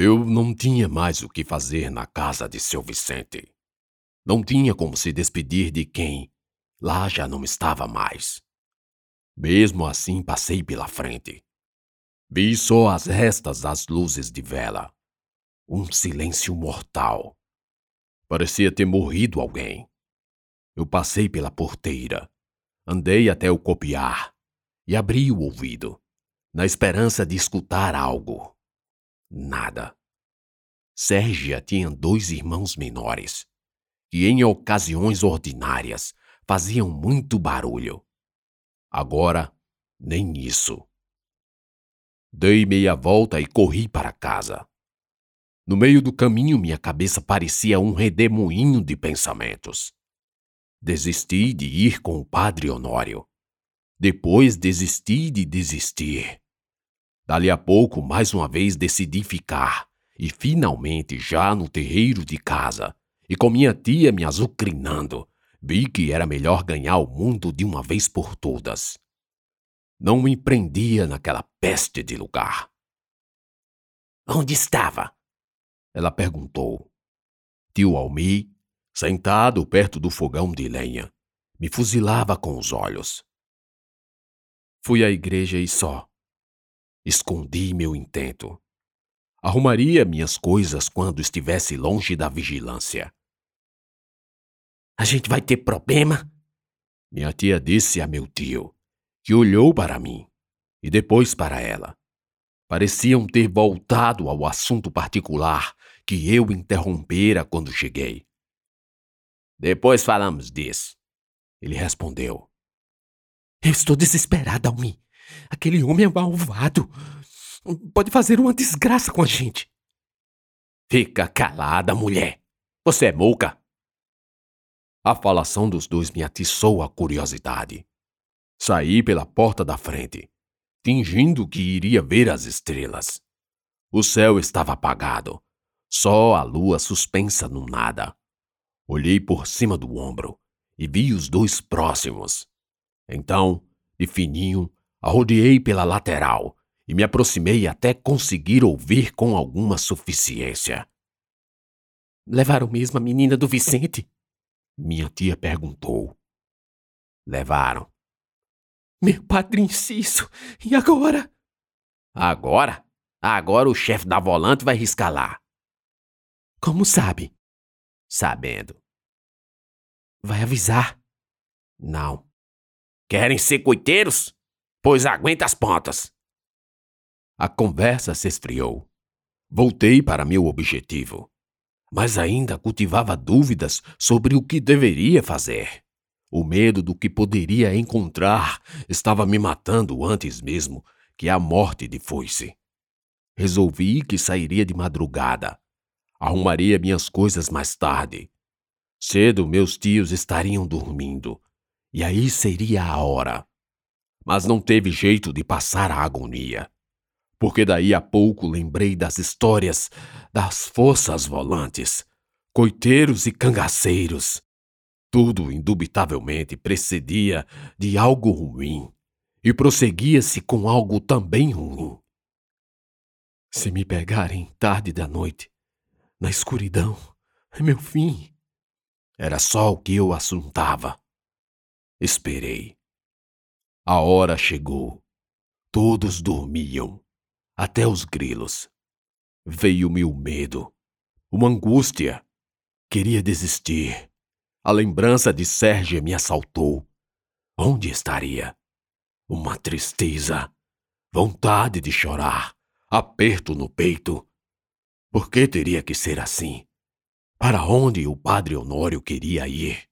Eu não tinha mais o que fazer na casa de seu Vicente. Não tinha como se despedir de quem lá já não estava mais. Mesmo assim, passei pela frente. Vi só as restas das luzes de vela. Um silêncio mortal. Parecia ter morrido alguém. Eu passei pela porteira, andei até o copiar e abri o ouvido, na esperança de escutar algo. Nada. Sérgia tinha dois irmãos menores, que em ocasiões ordinárias faziam muito barulho. Agora, nem isso. Dei meia volta e corri para casa. No meio do caminho, minha cabeça parecia um redemoinho de pensamentos. Desisti de ir com o padre Honório. Depois desisti de desistir. Dali a pouco, mais uma vez, decidi ficar, e finalmente, já no terreiro de casa, e com minha tia me azucrinando, vi que era melhor ganhar o mundo de uma vez por todas. Não me prendia naquela peste de lugar. Onde estava? Ela perguntou. Tio Almi, sentado perto do fogão de lenha, me fuzilava com os olhos. Fui à igreja e só. Escondi meu intento. Arrumaria minhas coisas quando estivesse longe da vigilância. A gente vai ter problema? Minha tia disse a meu tio, que olhou para mim e depois para ela. Pareciam ter voltado ao assunto particular que eu interrompera quando cheguei. Depois falamos disso. Ele respondeu. Eu estou desesperada, Almi. Aquele homem é malvado. Pode fazer uma desgraça com a gente. Fica calada, mulher. Você é mouca. A falação dos dois me atiçou a curiosidade. Saí pela porta da frente, fingindo que iria ver as estrelas. O céu estava apagado, só a lua suspensa no nada. Olhei por cima do ombro e vi os dois próximos. Então, de fininho, arrodeei pela lateral e me aproximei até conseguir ouvir com alguma suficiência. Levaram mesmo a menina do Vicente? Minha tia perguntou. Levaram. Meu padre Inciso, e agora? Agora? Agora o chefe da volante vai riscar lá. Como sabe? Sabendo. Vai avisar? Não. Querem ser coiteiros? Pois aguenta as pontas. A conversa se esfriou. Voltei para meu objetivo, mas ainda cultivava dúvidas sobre o que deveria fazer. O medo do que poderia encontrar estava me matando antes mesmo que a morte de foice. Resolvi que sairia de madrugada. Arrumaria minhas coisas mais tarde. Cedo meus tios estariam dormindo, e aí seria a hora. Mas não teve jeito de passar a agonia porque daí a pouco lembrei das histórias das forças volantes, coiteiros e cangaceiros. Tudo indubitavelmente precedia de algo ruim e prosseguia-se com algo também ruim. Se me pegarem tarde da noite, na escuridão, é meu fim. Era só o que eu assuntava. Esperei. A hora chegou. Todos dormiam até os grilos. Veio-me o medo, uma angústia. Queria desistir. A lembrança de Sérgio me assaltou. Onde estaria? Uma tristeza, vontade de chorar, aperto no peito. Por que teria que ser assim? Para onde o padre Honório queria ir?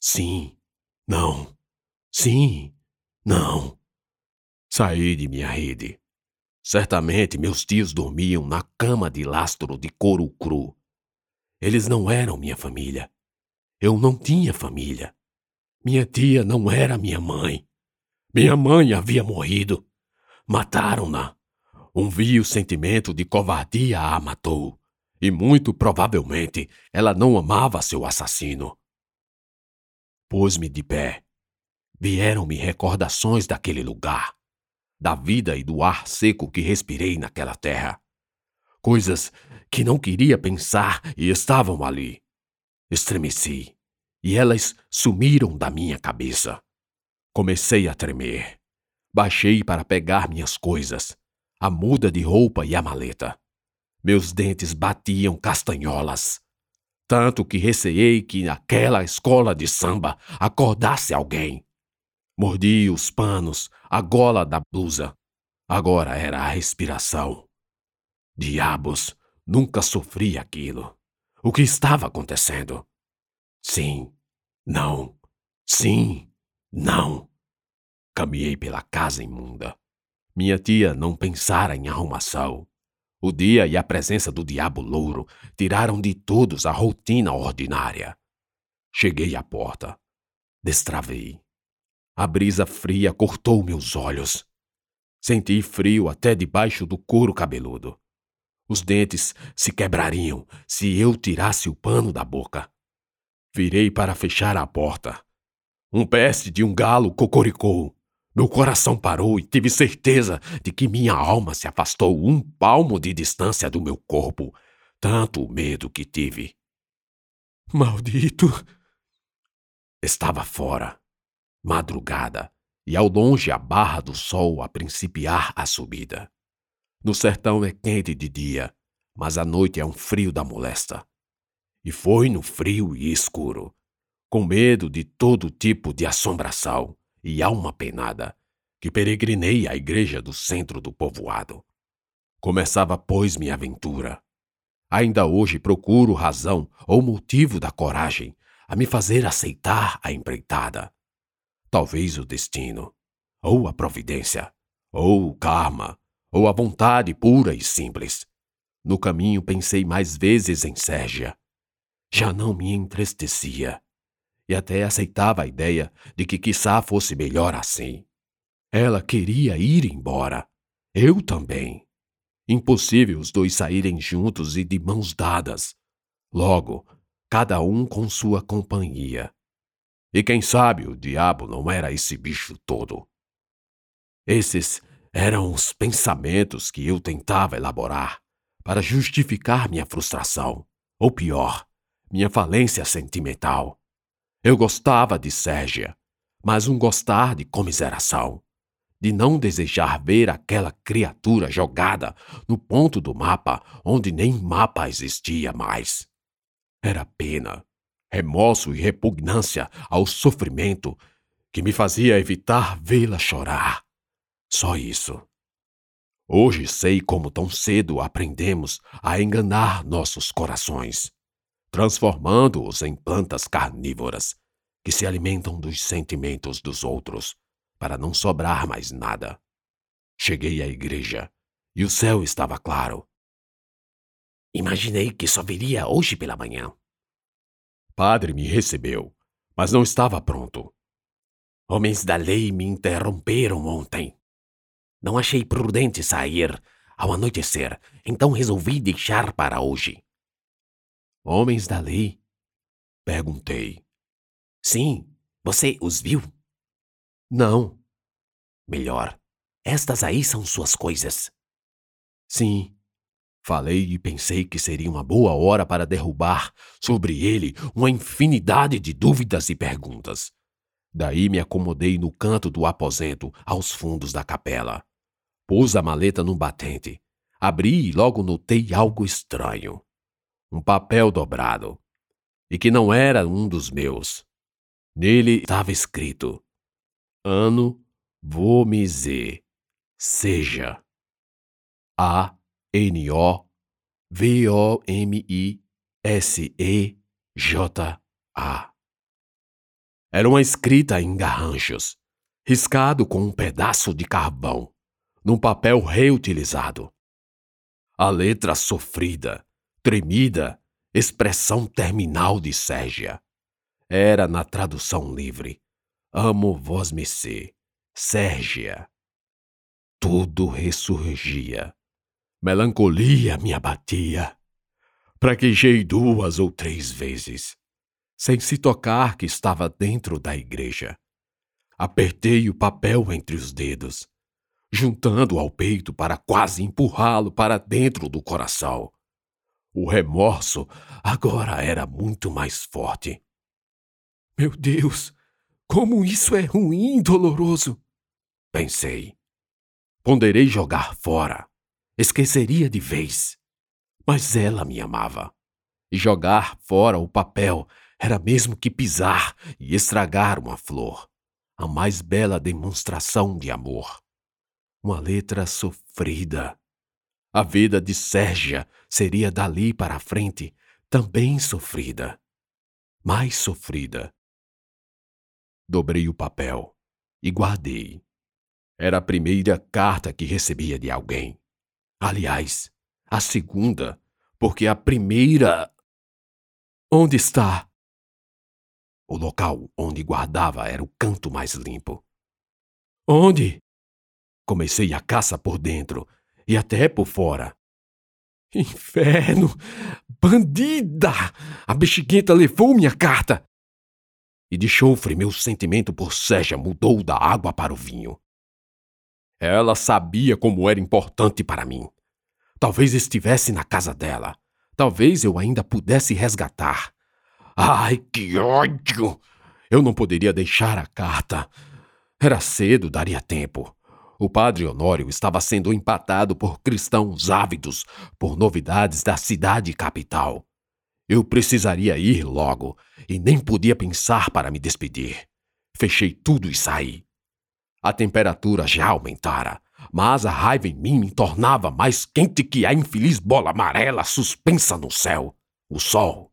Sim, não, sim, não. Saí de minha rede. Certamente meus tios dormiam na cama de lastro de couro cru. Eles não eram minha família. Eu não tinha família. Minha tia não era minha mãe. Minha mãe havia morrido. Mataram-na. Um vil sentimento de covardia a matou. E muito provavelmente ela não amava seu assassino. Pus-me de pé. Vieram-me recordações daquele lugar da vida e do ar seco que respirei naquela terra. coisas que não queria pensar e estavam ali. Estremeci e elas sumiram da minha cabeça. Comecei a tremer. Baixei para pegar minhas coisas, a muda de roupa e a maleta. Meus dentes batiam castanholas. Tanto que receei que naquela escola de samba acordasse alguém. Mordi os panos, a gola da blusa. Agora era a respiração. Diabos, nunca sofri aquilo. O que estava acontecendo? Sim, não, sim, não. Caminhei pela casa imunda. Minha tia não pensara em arrumação. O dia e a presença do diabo louro tiraram de todos a rotina ordinária. Cheguei à porta. Destravei. A brisa fria cortou meus olhos. Senti frio até debaixo do couro cabeludo. Os dentes se quebrariam se eu tirasse o pano da boca. Virei para fechar a porta. Um peste de um galo cocoricou. Meu coração parou e tive certeza de que minha alma se afastou um palmo de distância do meu corpo. Tanto o medo que tive. Maldito! Estava fora madrugada, e ao longe a barra do sol a principiar a subida. No sertão é quente de dia, mas à noite é um frio da molesta. E foi no frio e escuro, com medo de todo tipo de assombração e alma penada, que peregrinei à igreja do centro do povoado. Começava, pois, minha aventura. Ainda hoje procuro razão ou motivo da coragem a me fazer aceitar a empreitada talvez o destino, ou a providência, ou o karma, ou a vontade pura e simples. No caminho pensei mais vezes em Sérgia. Já não me entristecia, e até aceitava a ideia de que quizá fosse melhor assim. Ela queria ir embora, eu também. Impossível os dois saírem juntos e de mãos dadas. Logo, cada um com sua companhia. E quem sabe o diabo não era esse bicho todo. Esses eram os pensamentos que eu tentava elaborar para justificar minha frustração, ou pior, minha falência sentimental. Eu gostava de Sérgia, mas um gostar de comiseração, de não desejar ver aquela criatura jogada no ponto do mapa onde nem mapa existia mais. Era pena remorso e repugnância ao sofrimento que me fazia evitar vê-la chorar. Só isso. Hoje sei como tão cedo aprendemos a enganar nossos corações, transformando-os em plantas carnívoras que se alimentam dos sentimentos dos outros para não sobrar mais nada. Cheguei à igreja e o céu estava claro. Imaginei que só viria hoje pela manhã. Padre me recebeu, mas não estava pronto. Homens da lei me interromperam ontem. Não achei prudente sair ao anoitecer, então resolvi deixar para hoje. Homens da lei? Perguntei. Sim, você os viu? Não. Melhor, estas aí são suas coisas. Sim, Falei e pensei que seria uma boa hora para derrubar sobre ele uma infinidade de dúvidas e perguntas. Daí me acomodei no canto do aposento, aos fundos da capela. Pus a maleta num batente. Abri e logo notei algo estranho. Um papel dobrado. E que não era um dos meus. Nele estava escrito: Ano Vomize. Seja. A N-O-V-O-M-I-S-E-J-A. Era uma escrita em garranchos, riscado com um pedaço de carvão, num papel reutilizado. A letra sofrida, tremida, expressão terminal de Sérgia. Era na tradução livre. Amo vos mercê, Sérgia. Tudo ressurgia Melancolia me abatia. Praguejei duas ou três vezes, sem se tocar que estava dentro da igreja. Apertei o papel entre os dedos. juntando ao peito para quase empurrá-lo para dentro do coração. O remorso agora era muito mais forte. Meu Deus, como isso é ruim e doloroso! Pensei. Ponderei jogar fora. Esqueceria de vez. Mas ela me amava. E jogar fora o papel era mesmo que pisar e estragar uma flor. A mais bela demonstração de amor. Uma letra sofrida a vida de Sérgia seria dali para frente também sofrida. Mais sofrida. Dobrei o papel e guardei. Era a primeira carta que recebia de alguém. Aliás, a segunda, porque a primeira. Onde está? O local onde guardava era o canto mais limpo. Onde? Comecei a caça por dentro e até por fora. Inferno! Bandida! A bexiguenta levou minha carta! E de chofre meu sentimento por Sérgia mudou da água para o vinho. Ela sabia como era importante para mim. Talvez estivesse na casa dela. Talvez eu ainda pudesse resgatar. Ai, que ódio! Eu não poderia deixar a carta. Era cedo, daria tempo. O padre Honório estava sendo empatado por cristãos ávidos por novidades da cidade capital. Eu precisaria ir logo e nem podia pensar para me despedir. Fechei tudo e saí. A temperatura já aumentara, mas a raiva em mim me tornava mais quente que a infeliz bola amarela suspensa no céu. O sol.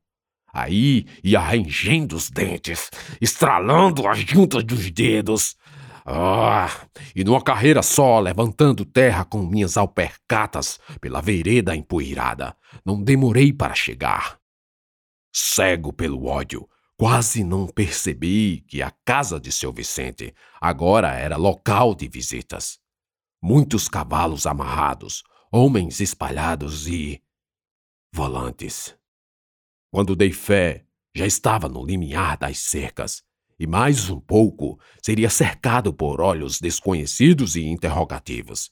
Aí ia rangendo os dentes, estralando as juntas dos dedos, ah, e numa carreira só, levantando terra com minhas alpercatas pela vereda empoeirada, não demorei para chegar. Cego pelo ódio, quase não percebi que a casa de seu Vicente agora era local de visitas. Muitos cavalos amarrados, homens espalhados e. volantes. Quando dei fé, já estava no limiar das cercas e mais um pouco seria cercado por olhos desconhecidos e interrogativos.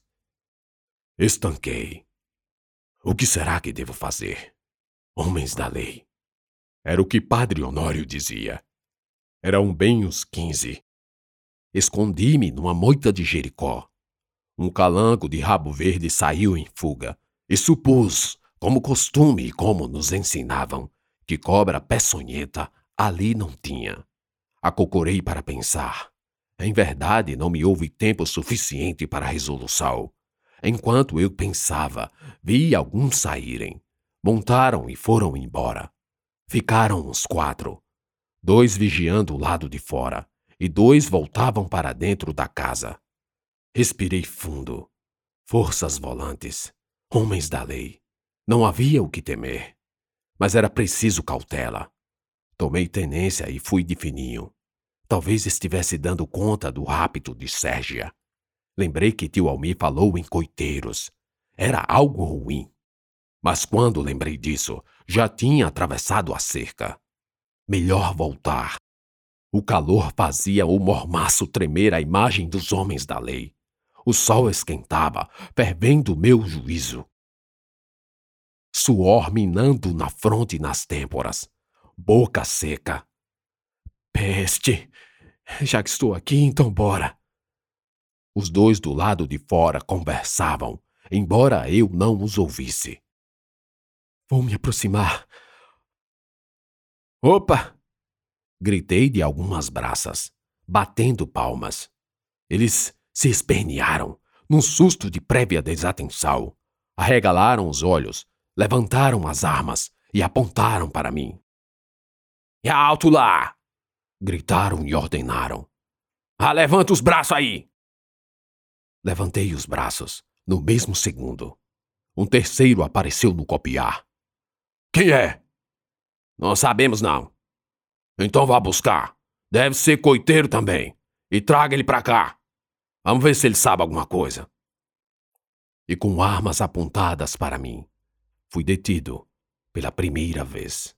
Estanquei. O que será que devo fazer? Homens da lei. Era o que Padre Honório dizia. Eram bem os quinze. Escondi-me numa moita de Jericó. Um calango de rabo verde saiu em fuga e supus, como costume e como nos ensinavam, que cobra peçonhenta ali não tinha. Acocorei para pensar. Em verdade, não me houve tempo suficiente para a resolução. Enquanto eu pensava, vi alguns saírem. Montaram e foram embora. Ficaram os quatro. Dois vigiando o lado de fora, e dois voltavam para dentro da casa. Respirei fundo. Forças volantes. Homens da lei. Não havia o que temer. Mas era preciso cautela. Tomei tenência e fui de fininho. Talvez estivesse dando conta do rapto de Sérgia. Lembrei que tio Almir falou em coiteiros. Era algo ruim. Mas quando lembrei disso, já tinha atravessado a cerca. Melhor voltar. O calor fazia o mormaço tremer a imagem dos homens da lei. O sol esquentava, fervendo meu juízo. Suor minando na fronte e nas têmporas boca seca. Peste! Já que estou aqui, então bora. Os dois do lado de fora conversavam, embora eu não os ouvisse. Vou me aproximar. Opa! Gritei de algumas braças, batendo palmas. Eles se espernearam, num susto de prévia desatenção. Arregalaram os olhos, levantaram as armas e apontaram para mim. E alto lá! Gritaram e ordenaram. Ah, levanta os braços aí! Levantei os braços, no mesmo segundo. Um terceiro apareceu no copiar. Quem é? Não sabemos, não. Então vá buscar. Deve ser coiteiro também. E traga ele pra cá. Vamos ver se ele sabe alguma coisa. E com armas apontadas para mim, fui detido pela primeira vez.